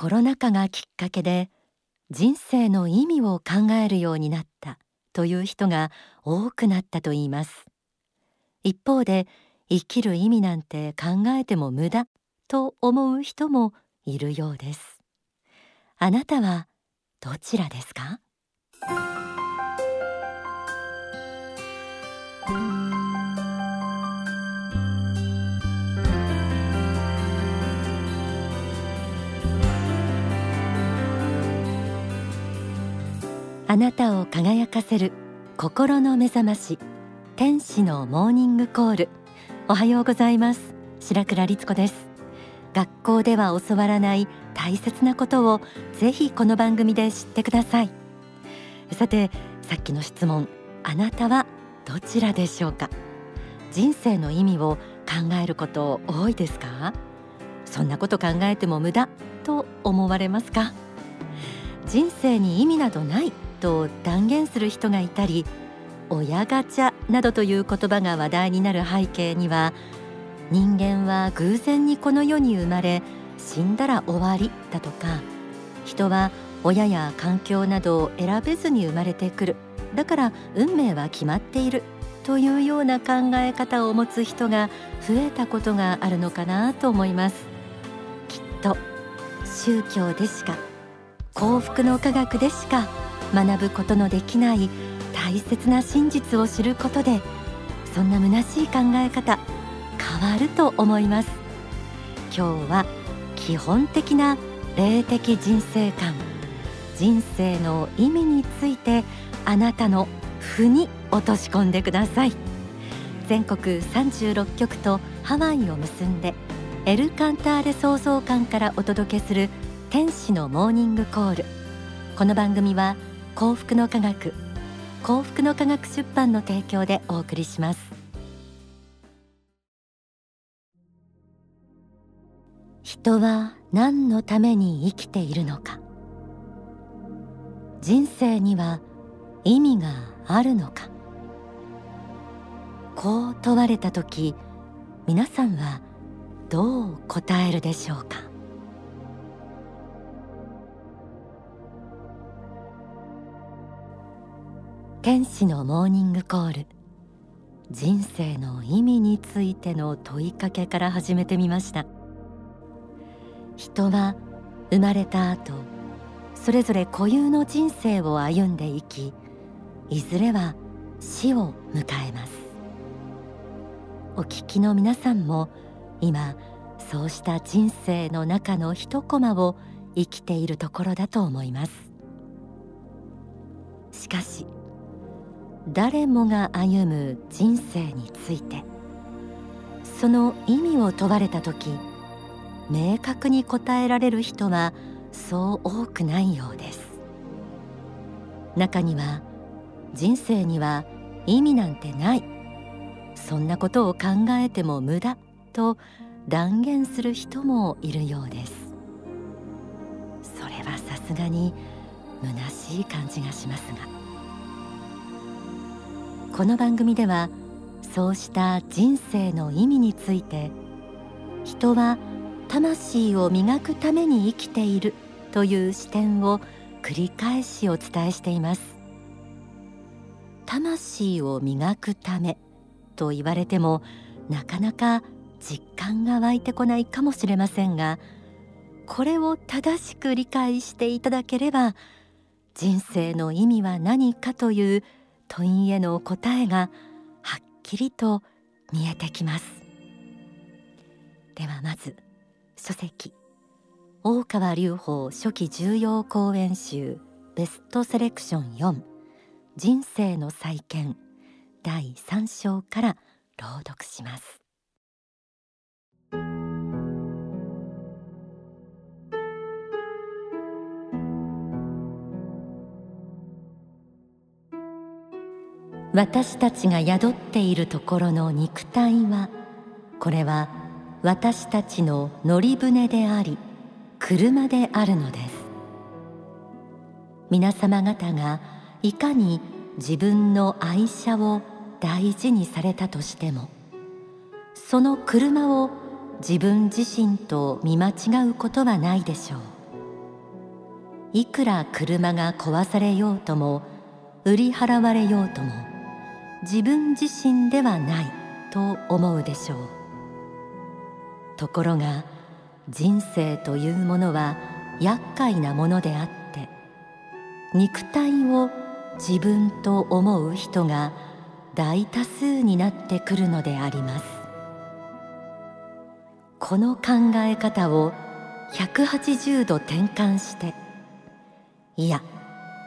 コロナ禍がきっかけで人生の意味を考えるようになったという人が多くなったといいます。一方で生きる意味なんて考えても無駄と思う人もいるようです。あなたはどちらですか？あなたを輝かせる心の目覚まし天使のモーニングコール。おはようございます。白倉律子です。学校では教わらない大切なことをぜひこの番組で知ってください。さてさっきの質問あなたはどちらでしょうか？人生の意味を考えること多いですか？そんなこと考えても無駄と思われますか？人生に意味などないと断言する人がいたり親ガチャなどという言葉が話題になる背景には人間は偶然にこの世に生まれ死んだら終わりだとか人は親や環境などを選べずに生まれてくる。だから運命は決まっているというような考え方を持つ人が増えたことがあるのかなと思います。きっと宗教でしか幸福の科学でしか学ぶことのできない大切な真実を知ることでそんな虚しい考え方変わると思います。今日は基本的な霊的人生観人生の意味についてあなたの負に落とし込んでください。全国36局とハワイを結んでエルカンターレ創造館からお届けする天使のモーニングコール。この番組は幸福の科学。幸福の科学出版の提供でお送りします。人は何のために生きているのか。人生には意味があるのか。こう問われた時皆さんはどう答えるでしょうか。天使のモーニングコール。人生の意味についての問いかけから始めてみました。人は生まれた後それぞれ固有の人生を歩んでいきいずれは死を迎えます。お聞きの皆さんも今そうした人生の中の一コマを生きているところだと思います。しかし誰もが歩む人生について。その意味を問われた時明確に答えられる人はそう多くないようです。中には人生には意味なんてない。そんなことを考えても無駄と断言する人もいるようです。それはさすがに虚しい感じがしますが。この番組ではそうした人生の意味について人は魂を磨くために生きているという視点を繰り返しお伝えしています。魂を磨くためと言われてもなかなか実感が湧いてこないかもしれませんがこれを正しく理解していただければ人生の意味は何かという問いへの答えがはっきりと見えてきます。ではまず書籍大川隆法初期重要講演集ベストセレクション4人生の再建第3章から朗読します。私たちが宿っているところの肉体はこれは私たちの乗り船であり車であるのです。皆様方がいかに自分の愛車を大事にされたとしてもその車を自分自身と見間違うことはないでしょう。いくら車が壊されようとも売り払われようとも自分自身ではないと思うでしょう。ところが人生というものは厄介なものであって肉体を自分と思う人が大多数になってくるのであります。この考え方を180度転換していや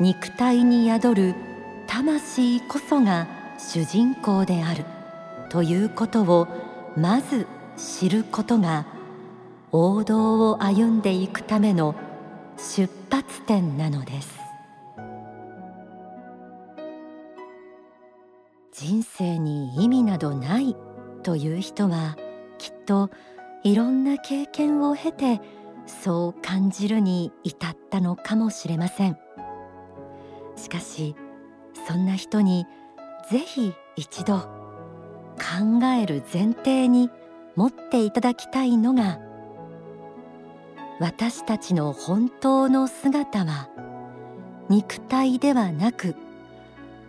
肉体に宿る魂こそが主人公であるということをまず知ることが王道を歩んでいくための出発点なのです。人生に意味などないという人はきっといろんな経験を経てそう感じるに至ったのかもしれません。しかしそんな人にぜひ一度考える前提に持っていただきたいのが私たちの本当の姿は肉体ではなく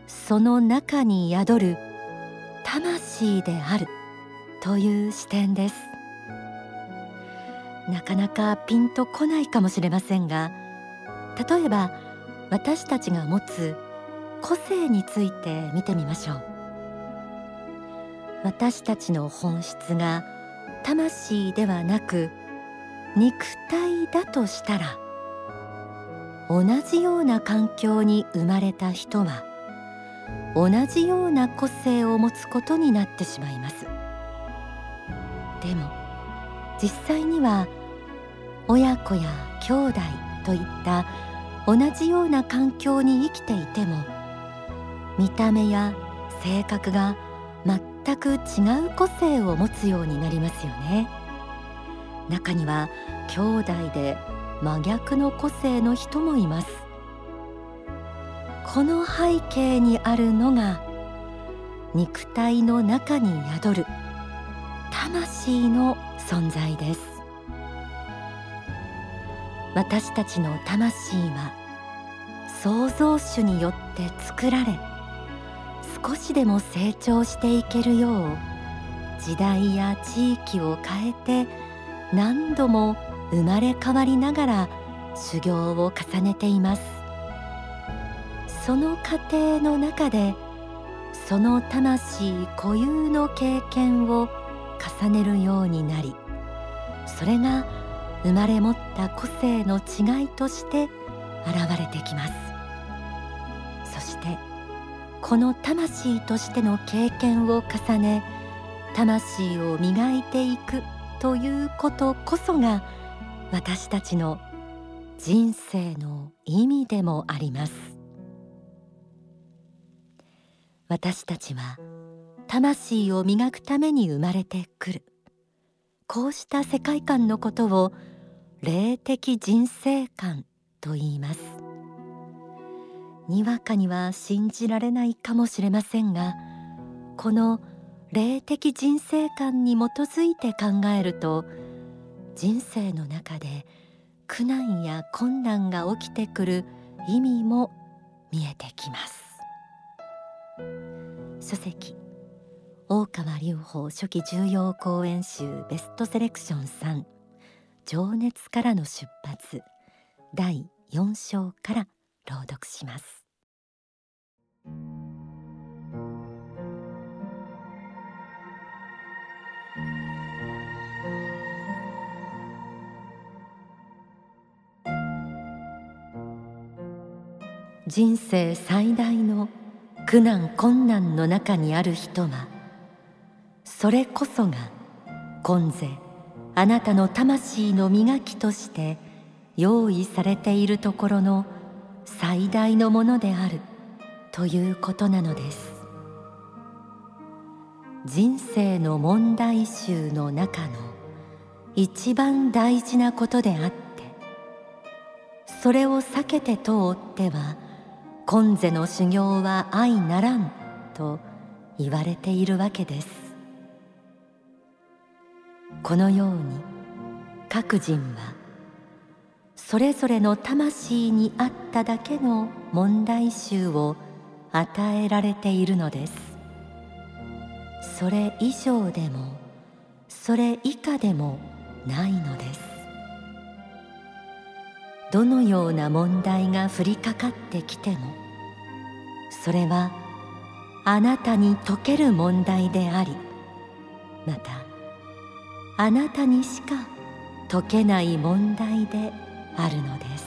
その中に宿る魂であるという視点です。なかなかピンとこないかもしれませんが例えば私たちが持つ個性について見てみましょう。私たちの本質が魂ではなく肉体だとしたら同じような環境に生まれた人は同じような個性を持つことになってしまいます。でも実際には親子や兄弟といった同じような環境に生きていても見た目や性格が全く違う個性を持つようになりますよね。中には兄弟で真逆の個性の人もいます。この背景にあるのが肉体の中に宿る魂の存在です。私たちの魂は創造主によって作られ少しでも成長していけるよう時代や地域を変えて何度も生まれ変わりながら修行を重ねています。その過程の中でその魂固有の経験を重ねるようになりそれが生まれ持った個性の違いとして現れてきます。この魂としての経験を重ね魂を磨いていくということこそが私たちの人生の意味でもあります。私たちは魂を磨くために生まれてくる。こうした世界観のことを霊的人生観と言います。にわかには信じられないかもしれませんがこの霊的人生観に基づいて考えると人生の中で苦難や困難が起きてくる意味も見えてきます。書籍大川隆法初期重要講演集ベストセレクション3情熱からの出発第4章から朗読します。人生最大の苦難困難の中にある人はそれこそが今世あなたの魂の磨きとして用意されているところの最大のものである。ということなのです。人生の問題集の中の一番大事なことであってそれを避けて通っては今世の修行は相ならんと言われているわけです。このように各人はそれぞれの魂に合っただけの問題集を与えられているのです。それ以上でもそれ以下でもないのです。どのような問題が降りかかってきてもそれはあなたに解ける問題でありまたあなたにしか解けない問題であるのです。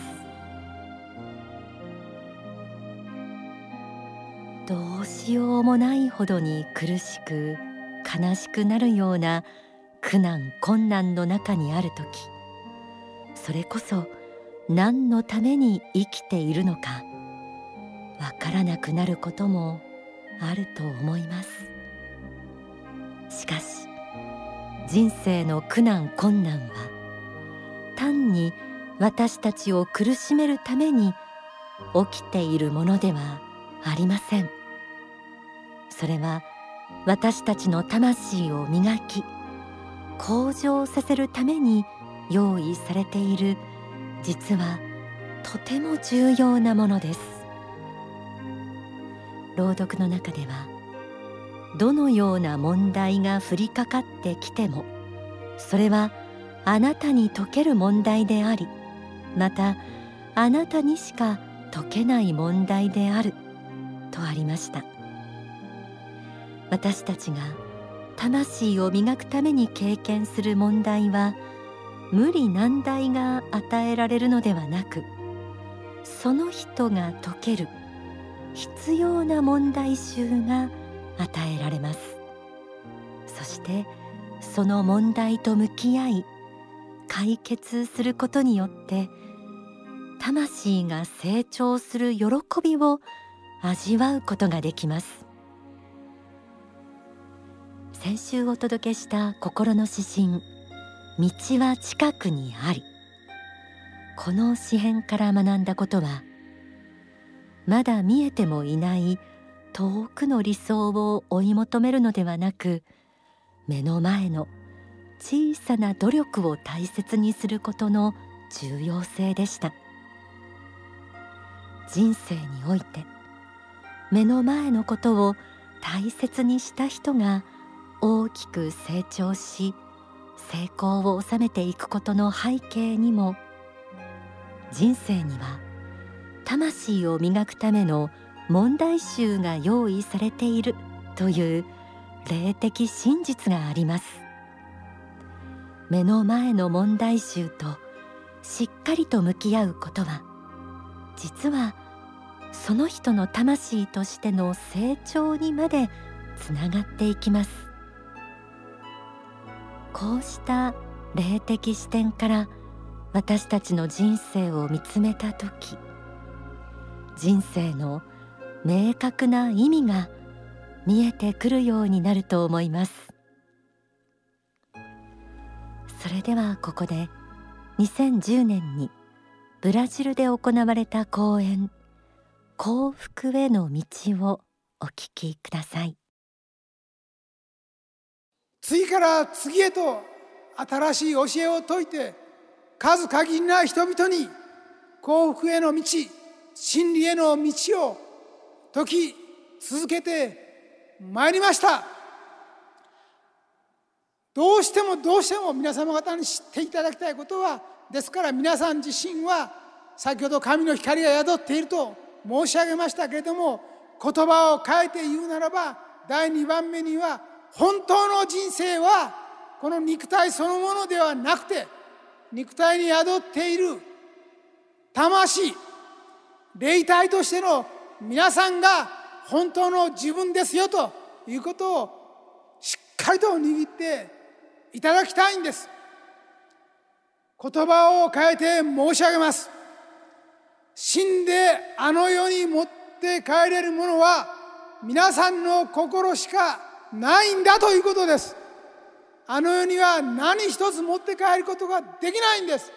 どうしようもないほどに苦しく悲しくなるような苦難困難の中にある時それこそ何のために生きているのかわからなくなることもあると思います。しかし人生の苦難困難は単に私たちを苦しめるために起きているものではありません。それは私たちの魂を磨き向上させるために用意されている実はとても重要なものです。朗読の中ではどのような問題が降りかかってきてもそれはあなたに解ける問題でありまたあなたにしか解けない問題である。とありました。私たちが魂を磨くために経験する問題は無理難題が与えられるのではなくその人が解ける必要な問題集が与えられます。そしてその問題と向き合い解決することによって魂が成長する喜びを味わうことができます。先週お届けした心の指針道は近くにありこの詩編から学んだことはまだ見えてもいない遠くの理想を追い求めるのではなく目の前の小さな努力を大切にすることの重要性でした。人生において目の前のことを大切にした人が大きく成長し成功を収めていくことの背景にも人生には魂を磨くための問題集が用意されているという霊的真実があります。目の前の問題集としっかりと向き合うことは実はその人の魂としての成長にまでつながっていきます。こうした霊的視点から私たちの人生を見つめた時人生の明確な意味が見えてくるようになると思います。それではここで2010年にブラジルで行われた講演幸福への道をお聞きください。次から次へと新しい教えを説いて数限りない人々に幸福への道真理への道を説き続けてまいりました。どうしてもどうしても皆様方に知っていただきたいことはですから皆さん自身は先ほど神の光が宿っていると申し上げましたけれども言葉を変えて言うならば第2番目には本当の人生はこの肉体そのものではなくて肉体に宿っている魂霊体としての皆さんが本当の自分ですよということをしっかりと握っていただきたいんです。言葉を変えて申し上げます。死んであの世に持って帰れるものは皆さんの心しかないんだということです。あの世には何一つ持って帰ることができないんです。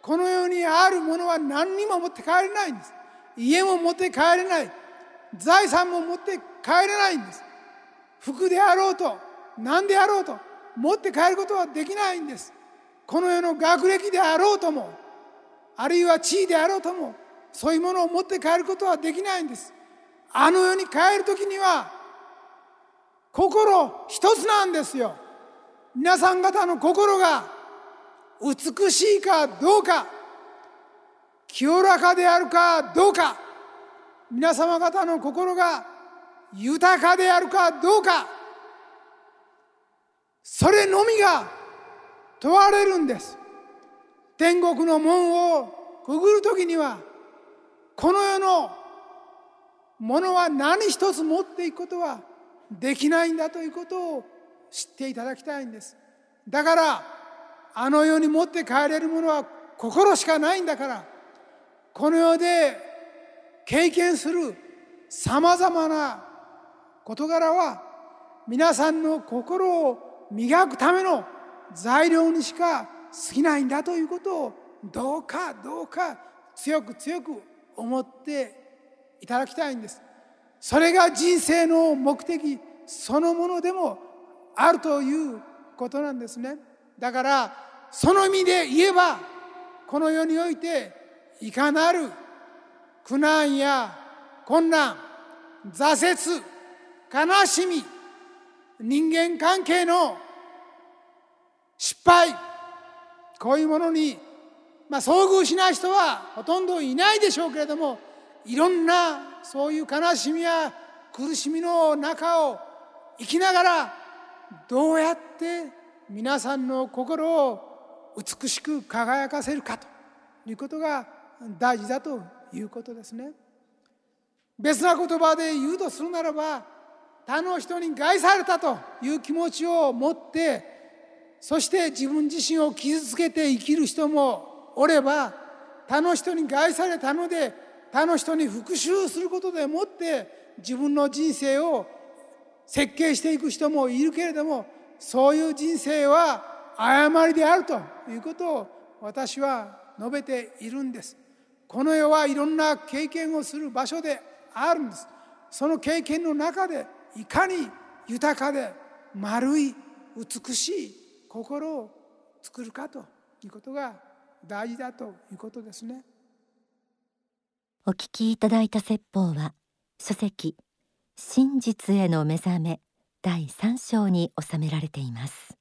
この世にあるものは何にも持って帰れないんです。家も持って帰れない。財産も持って帰れないんです。服であろうと何であろうと持って帰ることはできないんです。この世の学歴であろうともあるいは地位であろうともそういうものを持って帰ることはできないんです。あの世に帰る時には心一つなんですよ。皆さん方の心が美しいかどうか清らかであるかどうか皆様方の心が豊かであるかどうかそれのみが問われるんです。天国の門をくぐる時にはこの世のものは何一つ持っていくことはできないんだということを知っていただきたいんです。だからあの世に持って帰れるものは心しかないんだからこの世で経験するさまざまな事柄は皆さんの心を磨くための材料にしか過ぎないんだということをどうかどうか強く強く思っていただきたいんです。それが人生の目的そのものでもあるということなんですね。だからその意味で言えばこの世においていかなる苦難や困難挫折悲しみ人間関係の失敗こういうものに、まあ、遭遇しない人はほとんどいないでしょうけれどもいろんなそういう悲しみや苦しみの中を生きながらどうやって皆さんの心を美しく輝かせるかということが大事だということですね。別な言葉で言うとするならば他の人に害されたという気持ちを持ってそして自分自身を傷つけて生きる人もおれば他の人に害されたので他の人に復讐することでもって自分の人生を設計していく人もいるけれどもそういう人生は誤りであるということを私は述べているんです。この世はいろんな経験をする場所であるんです。その経験の中でいかに豊かで丸い美しい心を作るかということが大事だということですね。お聞きいただいた説法は書籍真実への目覚め第3章に収められています。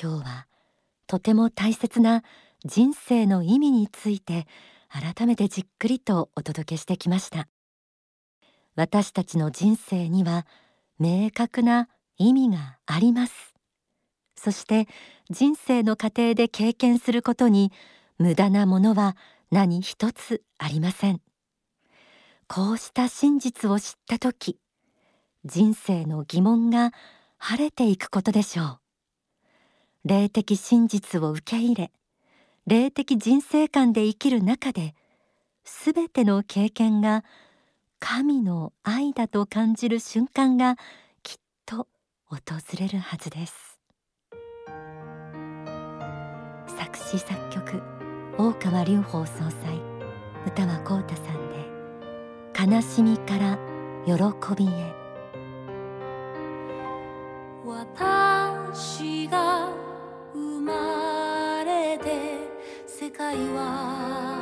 今日はとても大切な人生の意味について改めてじっくりとお届けしてきました。私たちの人生には明確な意味があります。そして人生の過程で経験することに無駄なものは何一つありません。こうした真実を知った時人生の疑問が晴れていくことでしょう。霊的真実を受け入れ霊的人生観で生きる中ですべての経験が神の愛だと感じる瞬間がきっと訪れるはずです。詞作曲大川隆法総裁歌は浩太さんで悲しみから喜びへ。私が生まれて世界は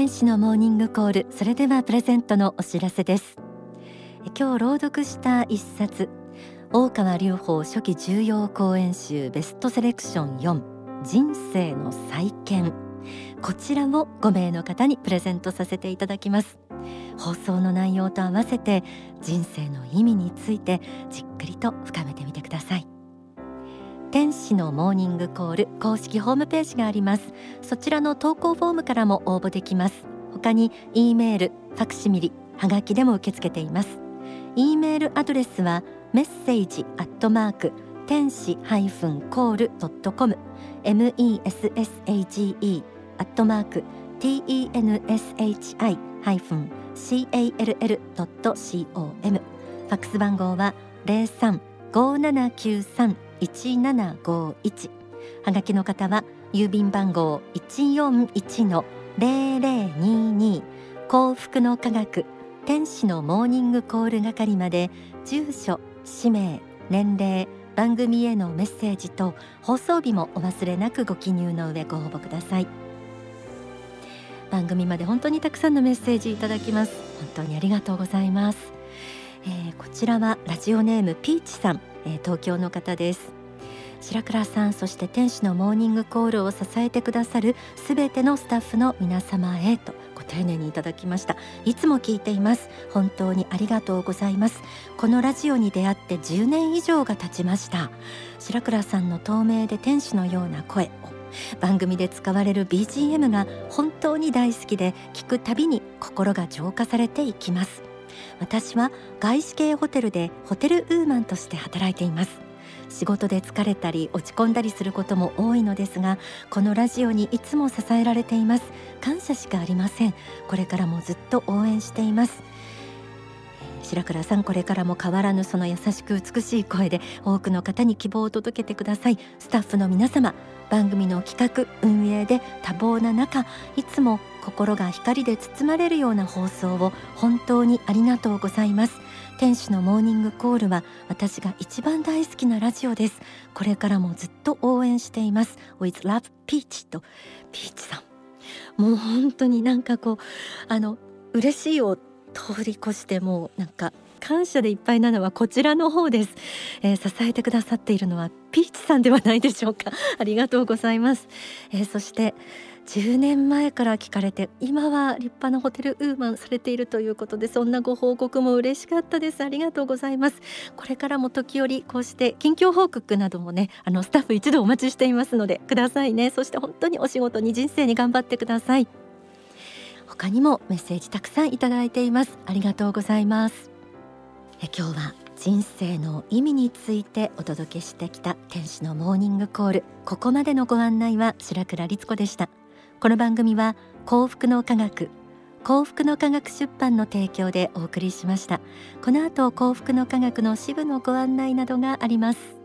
天使のモーニングコール。それではプレゼントのお知らせです。今日朗読した一冊大川隆法初期重要講演集ベストセレクション4人生の再建。こちらを5名の方にプレゼントさせていただきます。放送の内容と合わせて人生の意味についてじっくりと深めてみてください。天使のモーニングコール公式ホームページがあります。そちらの投稿フォームからも応募できます。他に E メール、ファクシミリ、はがきでも受け付けています。E メールアドレスはメッセージアットマーク天使ハイフンコールドットコム。message アットマーク tenshi ハイフン call ドット com ファックス番号は零三五七九三。一七五一。はがきの方は郵便番号一四一の零零二二。幸福の科学天使のモーニングコール係まで住所氏名年齢番組へのメッセージと放送日もお忘れなくご記入の上ご応募ください。番組まで本当にたくさんのメッセージいただきます。本当にありがとうございます、えー、こちらはラジオネームピーチさん、えー、東京の方です。白倉さんそして天使のモーニングコールを支えてくださるすべてのスタッフの皆様へとご丁寧にいただきました。いつも聞いています。本当にありがとうございます。このラジオに出会って10年以上が経ちました。白倉さんの透明で天使のような声を番組で使われる BGM が本当に大好きで聞くたびに心が浄化されていきます。私は外資系ホテルでホテルウーマンとして働いています。仕事で疲れたり落ち込んだりすることも多いのですがこのラジオにいつも支えられています。感謝しかありません。これからもずっと応援しています。白倉さんこれからも変わらぬその優しく美しい声で多くの方に希望を届けてください。スタッフの皆様番組の企画運営で多忙な中いつも心が光で包まれるような放送を本当にありがとうございます。天使のモーニングコールは私が一番大好きなラジオです。これからもずっと応援しています。With Love Peach とピーチさん。もう本当になんかこうあの嬉しいを通り越してもうなんか感謝でいっぱいなのはこちらの方です、えー、支えてくださっているのはピーチさんではないでしょうか。ありがとうございます、えー、そして10年前から聞かれて今は立派なホテルウーマンされているということでそんなご報告も嬉しかったです。ありがとうございます。これからも時折こうして近況報告などもねあのスタッフ一度お待ちしていますのでくださいね。そして本当にお仕事に人生に頑張ってください。他にもメッセージたくさんいただいています。ありがとうございます。え今日は人生の意味についてお届けしてきた天使のモーニングコール。ここまでのご案内は白倉律子でした。この番組は幸福の科学幸福の科学出版の提供でお送りしました。この後幸福の科学の支部のご案内などがあります。